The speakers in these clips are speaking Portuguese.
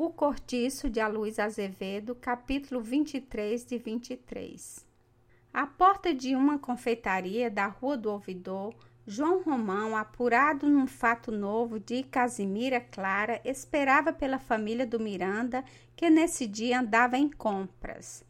O Cortiço de Aloysio Azevedo, capítulo 23 de 23. À porta de uma confeitaria da Rua do Ouvidor, João Romão, apurado num fato novo de Casimira Clara, esperava pela família do Miranda, que nesse dia andava em compras.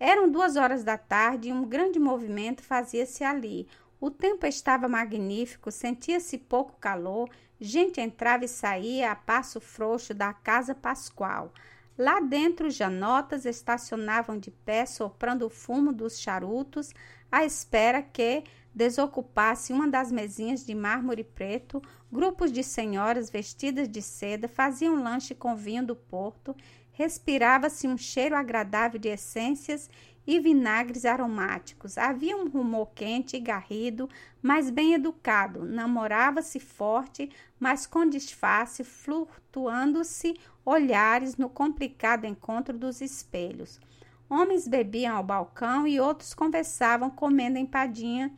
Eram duas horas da tarde e um grande movimento fazia-se ali. O tempo estava magnífico, sentia-se pouco calor, gente entrava e saía a passo frouxo da casa pascual. Lá dentro, janotas estacionavam de pé, soprando o fumo dos charutos, à espera que desocupasse uma das mesinhas de mármore preto. Grupos de senhoras vestidas de seda faziam lanche com vinho do porto. Respirava-se um cheiro agradável de essências e vinagres aromáticos. Havia um rumor quente e garrido, mas bem educado. Namorava-se forte, mas com disfarce, flutuando-se olhares no complicado encontro dos espelhos. Homens bebiam ao balcão e outros conversavam comendo empadinha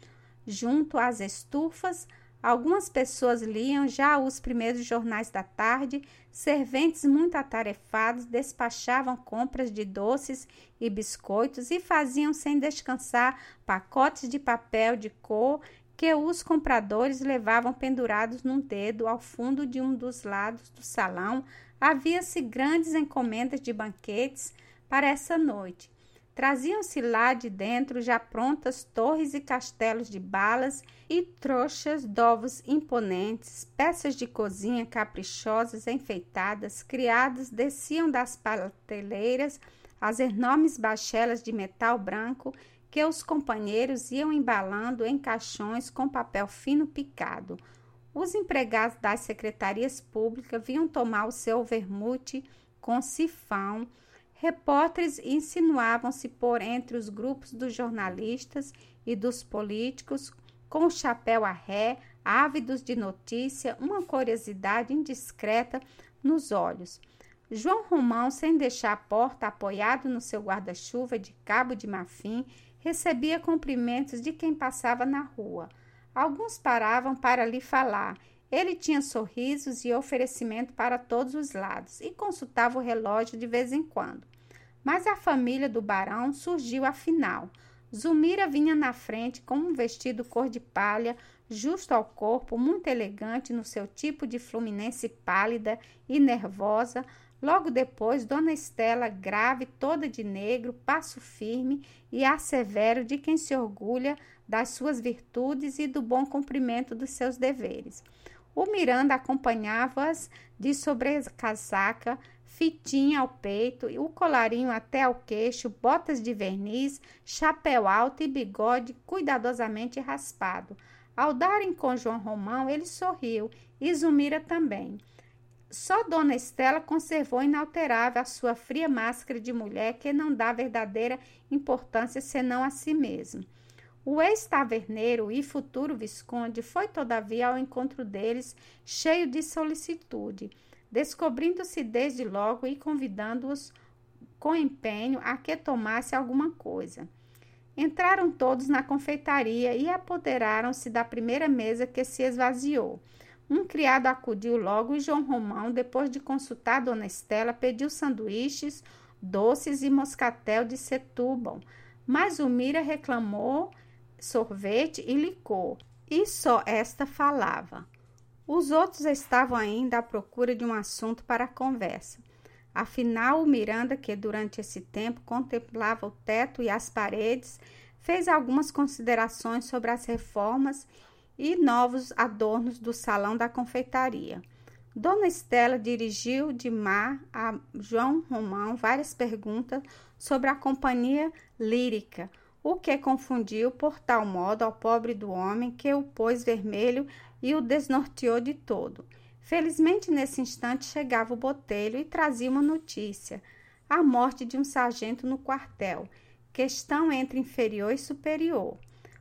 junto às estufas Algumas pessoas liam já os primeiros jornais da tarde, serventes muito atarefados despachavam compras de doces e biscoitos e faziam sem descansar pacotes de papel de cor que os compradores levavam pendurados num dedo ao fundo de um dos lados do salão. Havia-se grandes encomendas de banquetes para essa noite. Traziam-se lá de dentro já prontas torres e castelos de balas e trouxas d'ovos imponentes, peças de cozinha caprichosas, enfeitadas, criadas desciam das prateleiras as enormes bachelas de metal branco que os companheiros iam embalando em caixões com papel fino picado. Os empregados das secretarias públicas vinham tomar o seu vermute com sifão, Repórteres insinuavam-se por entre os grupos dos jornalistas e dos políticos, com o chapéu a ré, ávidos de notícia, uma curiosidade indiscreta nos olhos. João Romão, sem deixar a porta, apoiado no seu guarda-chuva de cabo de marfim, recebia cumprimentos de quem passava na rua. Alguns paravam para lhe falar. Ele tinha sorrisos e oferecimento para todos os lados e consultava o relógio de vez em quando. Mas a família do barão surgiu afinal. Zumira vinha na frente com um vestido cor de palha, justo ao corpo, muito elegante no seu tipo de fluminense pálida e nervosa. Logo depois, Dona Estela, grave, toda de negro, passo firme e assevero de quem se orgulha das suas virtudes e do bom cumprimento dos seus deveres. O Miranda acompanhava-as de sobrecasaca, fitinha ao peito, o colarinho até ao queixo, botas de verniz, chapéu alto e bigode cuidadosamente raspado. Ao darem com João Romão, ele sorriu e Zumira também. Só Dona Estela conservou inalterável a sua fria máscara de mulher que não dá verdadeira importância senão a si mesmo. O ex-taverneiro e futuro visconde foi, todavia, ao encontro deles, cheio de solicitude descobrindo-se desde logo e convidando-os com empenho a que tomasse alguma coisa. Entraram todos na confeitaria e apoderaram-se da primeira mesa que se esvaziou. Um criado acudiu logo e João Romão, depois de consultar Dona Estela, pediu sanduíches, doces e moscatel de Setúbal. Mas o Mira reclamou sorvete e licor, e só esta falava. Os outros estavam ainda à procura de um assunto para a conversa. Afinal, o Miranda, que durante esse tempo contemplava o teto e as paredes, fez algumas considerações sobre as reformas e novos adornos do salão da confeitaria. Dona Estela dirigiu de mar a João Romão várias perguntas sobre a companhia lírica, o que confundiu por tal modo ao pobre do homem que o pôs vermelho e o desnorteou de todo. Felizmente, nesse instante, chegava o botelho e trazia uma notícia: a morte de um sargento no quartel, questão entre inferior e superior.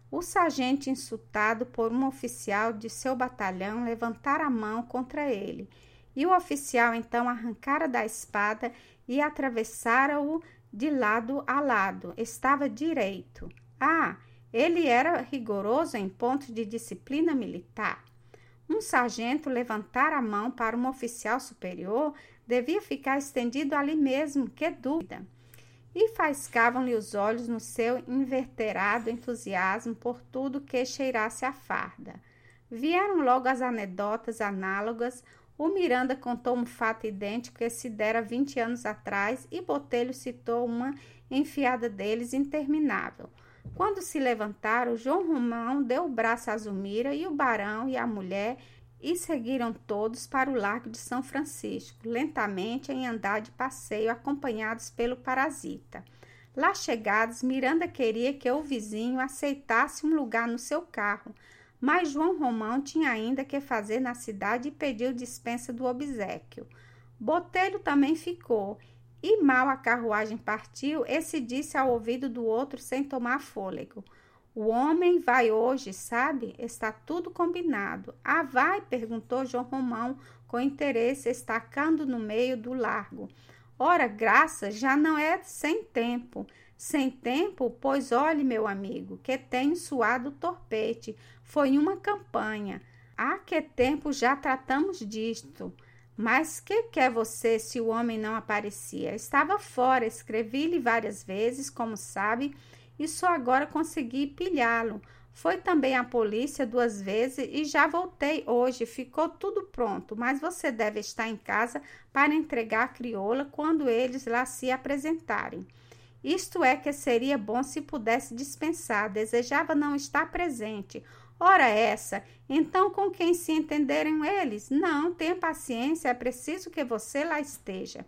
O sargento, insultado por um oficial de seu batalhão, levantara a mão contra ele, e o oficial então arrancara da espada e atravessara-o de lado a lado. Estava direito. Ah, ele era rigoroso em pontos de disciplina militar. Um sargento levantara a mão para um oficial superior devia ficar estendido ali mesmo, que dúvida! E faiscavam-lhe os olhos no seu inverterado entusiasmo por tudo que cheirasse a farda. Vieram logo as anedotas análogas. O Miranda contou um fato idêntico que se dera vinte anos atrás e Botelho citou uma enfiada deles interminável. Quando se levantaram, João Romão deu o braço a Zumira e o barão e a mulher e seguiram todos para o Largo de São Francisco, lentamente em andar de passeio, acompanhados pelo parasita. Lá chegados, Miranda queria que o vizinho aceitasse um lugar no seu carro, mas João Romão tinha ainda que fazer na cidade e pediu dispensa do obsequio. Botelho também ficou, e mal a carruagem partiu, esse disse ao ouvido do outro sem tomar fôlego. O homem vai hoje, sabe? Está tudo combinado. Ah, vai? perguntou João Romão, com interesse, estacando no meio do largo. Ora, graça, já não é sem tempo. Sem tempo, pois olhe, meu amigo, que tenho suado torpete. Foi uma campanha. Há que tempo já tratamos disto. Mas que quer você se o homem não aparecia? Estava fora, escrevi-lhe várias vezes, como sabe, e só agora consegui pilhá-lo. Foi também a polícia duas vezes e já voltei hoje. Ficou tudo pronto, mas você deve estar em casa para entregar a crioula quando eles lá se apresentarem. Isto é que seria bom se pudesse dispensar. Desejava não estar presente. Ora essa, então com quem se entenderam eles? Não, tenha paciência, é preciso que você lá esteja.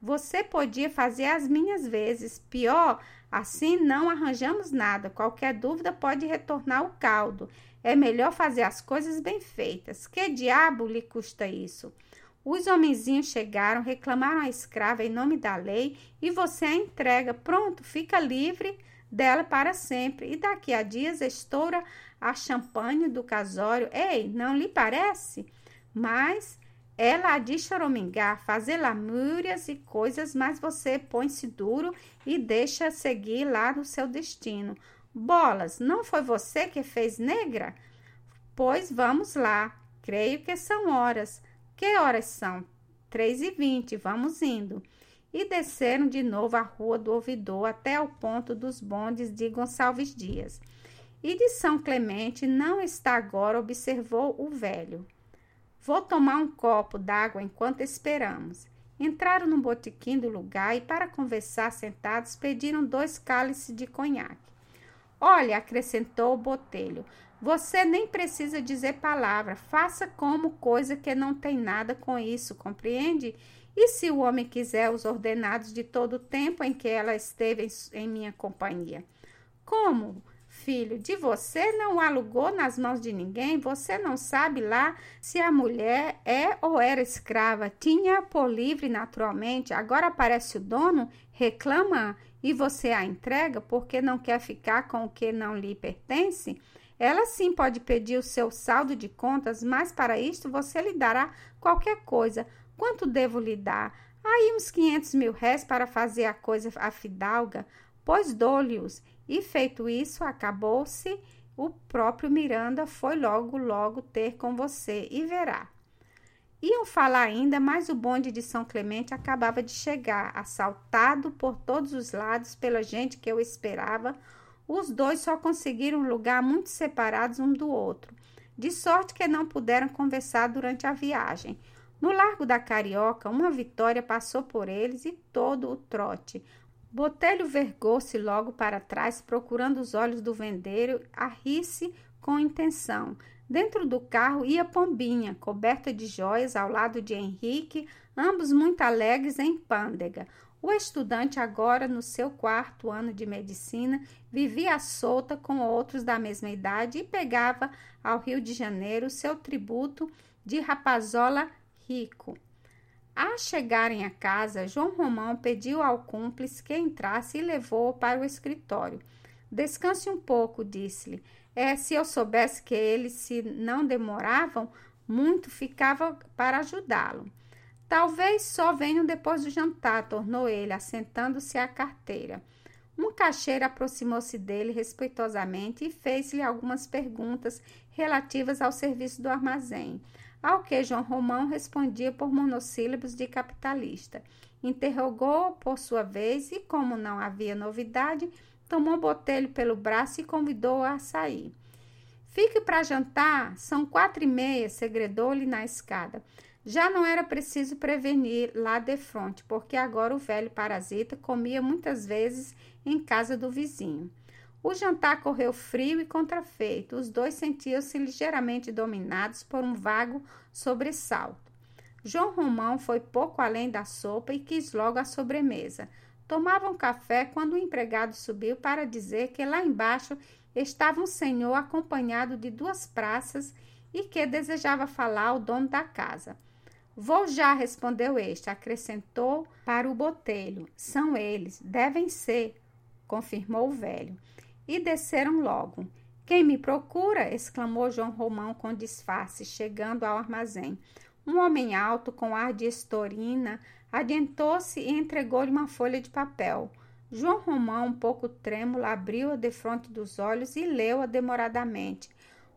Você podia fazer as minhas vezes. Pior, assim não arranjamos nada. Qualquer dúvida pode retornar o caldo. É melhor fazer as coisas bem feitas. Que diabo lhe custa isso? Os homenzinhos chegaram, reclamaram a escrava em nome da lei e você a entrega. Pronto, fica livre dela para sempre. E daqui a dias estoura a champanhe do casório. Ei, não lhe parece? Mas ela há de choramingar, fazer lamúrias e coisas, mas você põe-se duro e deixa seguir lá no seu destino. Bolas, não foi você que fez negra? Pois vamos lá. Creio que são horas. Que horas são? Três e vinte. Vamos indo. E desceram de novo a rua do ouvidor até o ponto dos bondes de Gonçalves Dias. E de São Clemente não está agora, observou o velho. Vou tomar um copo d'água enquanto esperamos. Entraram no botequim do lugar e, para conversar sentados, pediram dois cálices de conhaque. Olha, acrescentou o botelho, você nem precisa dizer palavra, faça como coisa que não tem nada com isso, compreende? E se o homem quiser os ordenados de todo o tempo em que ela esteve em minha companhia? Como? filho de você não alugou nas mãos de ninguém, você não sabe lá se a mulher é ou era escrava. Tinha por livre naturalmente, agora aparece o dono, reclama e você a entrega porque não quer ficar com o que não lhe pertence. Ela sim pode pedir o seu saldo de contas, mas para isto você lhe dará qualquer coisa. Quanto devo lhe dar? Aí uns 500 mil réis para fazer a coisa a fidalga, pois dou-lhe-os e feito isso, acabou-se. O próprio Miranda foi logo, logo ter com você e verá. Iam falar ainda, mas o bonde de São Clemente acabava de chegar, assaltado por todos os lados pela gente que eu esperava. Os dois só conseguiram lugar muito separados um do outro, de sorte que não puderam conversar durante a viagem. No Largo da Carioca, uma vitória passou por eles e todo o trote. Botelho vergou-se logo para trás, procurando os olhos do vendeiro, a rir-se com intenção. Dentro do carro ia Pombinha, coberta de joias, ao lado de Henrique, ambos muito alegres em pândega. O estudante, agora no seu quarto ano de medicina, vivia solta com outros da mesma idade e pegava ao Rio de Janeiro seu tributo de rapazola rico. A chegarem a casa, João Romão pediu ao cúmplice que entrasse e levou-o para o escritório. Descanse um pouco, disse-lhe. É, se eu soubesse que eles se não demoravam muito, ficava para ajudá-lo. Talvez só venham depois do jantar, tornou ele, assentando-se à carteira. Um caixeiro aproximou-se dele respeitosamente e fez-lhe algumas perguntas relativas ao serviço do armazém. ao que João Romão respondia por monossílabos de capitalista. Interrogou por sua vez e, como não havia novidade, tomou Botelho pelo braço e convidou-o a sair. Fique para jantar, são quatro e meia, segredou-lhe na escada. Já não era preciso prevenir lá de frente, porque agora o velho parasita comia muitas vezes em casa do vizinho. O jantar correu frio e contrafeito. Os dois sentiam-se ligeiramente dominados por um vago sobressalto. João Romão foi pouco além da sopa e quis logo a sobremesa. Tomavam café quando o empregado subiu para dizer que lá embaixo estava um senhor acompanhado de duas praças e que desejava falar ao dono da casa. Vou já, respondeu este, acrescentou para o botelho. São eles, devem ser, confirmou o velho. E desceram logo. Quem me procura? exclamou João Romão com disfarce, chegando ao armazém. Um homem alto, com ar de estorina, adiantou-se e entregou-lhe uma folha de papel. João Romão, um pouco trêmulo, abriu-a de frente dos olhos e leu-a demoradamente.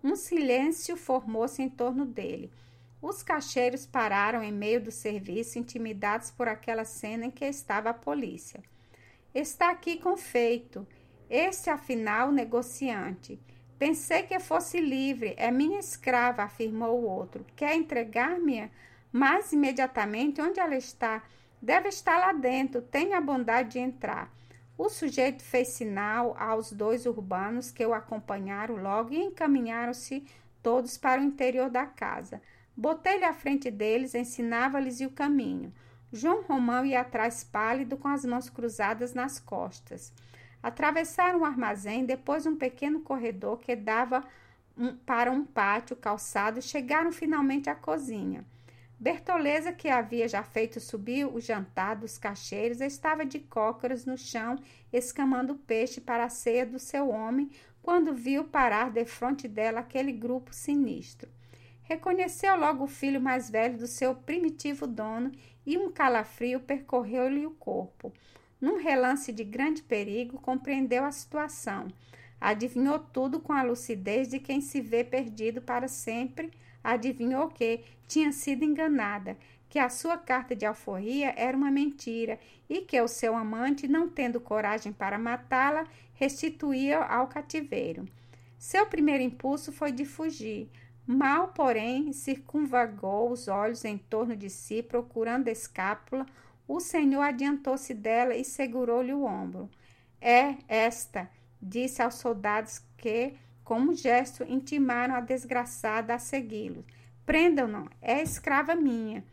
Um silêncio formou-se em torno dele. Os cacheiros pararam em meio do serviço, intimidados por aquela cena em que estava a polícia. Está aqui com feito. Este, afinal, negociante. Pensei que fosse livre. É minha escrava, afirmou o outro. Quer entregar-me? Mas imediatamente, onde ela está? Deve estar lá dentro. Tenha a bondade de entrar. O sujeito fez sinal aos dois urbanos que o acompanharam logo e encaminharam-se todos para o interior da casa. Botei-lhe à frente deles, ensinava-lhes o caminho. João Romão ia atrás pálido, com as mãos cruzadas nas costas. Atravessaram o armazém, depois um pequeno corredor que dava um, para um pátio calçado, chegaram finalmente à cozinha. Bertoleza, que havia já feito subir o jantar dos cacheiros, estava de cócoras no chão, escamando peixe para a ceia do seu homem, quando viu parar defronte dela aquele grupo sinistro. Reconheceu logo o filho mais velho do seu primitivo dono e um calafrio percorreu-lhe o corpo. Num relance de grande perigo, compreendeu a situação. Adivinhou tudo com a lucidez de quem se vê perdido para sempre adivinhou que tinha sido enganada, que a sua carta de alforria era uma mentira e que o seu amante, não tendo coragem para matá-la, restituía ao cativeiro. Seu primeiro impulso foi de fugir. Mal, porém, circunvagou os olhos em torno de si, procurando a escápula. O senhor adiantou-se dela e segurou-lhe o ombro. É esta, disse aos soldados que com um gesto, intimaram a desgraçada a segui-lo. Prendam-no, é escrava minha.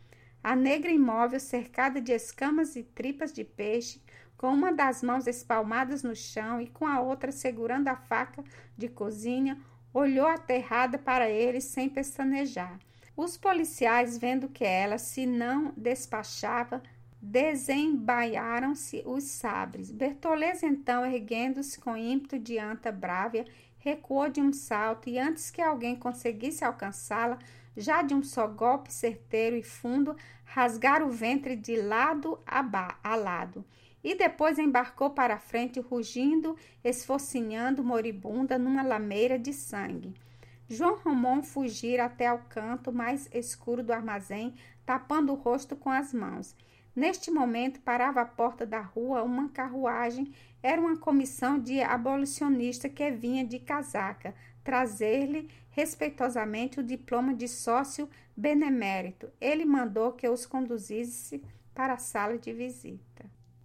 A negra imóvel, cercada de escamas e tripas de peixe, com uma das mãos espalmadas no chão e com a outra segurando a faca de cozinha, olhou aterrada para ele sem pestanejar. Os policiais, vendo que ela se não despachava, desembaiaram-se os sabres. Bertoleza, então, erguendo-se com ímpeto de anta brávia, recuou de um salto e, antes que alguém conseguisse alcançá-la, já de um só golpe certeiro e fundo, rasgar o ventre de lado a, lado. E depois embarcou para a frente, rugindo, esfocinhando moribunda numa lameira de sangue. João Romão fugira até ao canto mais escuro do armazém, tapando o rosto com as mãos. Neste momento, parava à porta da rua uma carruagem. Era uma comissão de abolicionista que vinha de casaca trazer-lhe respeitosamente o diploma de sócio benemérito. Ele mandou que os conduzisse para a sala de visita.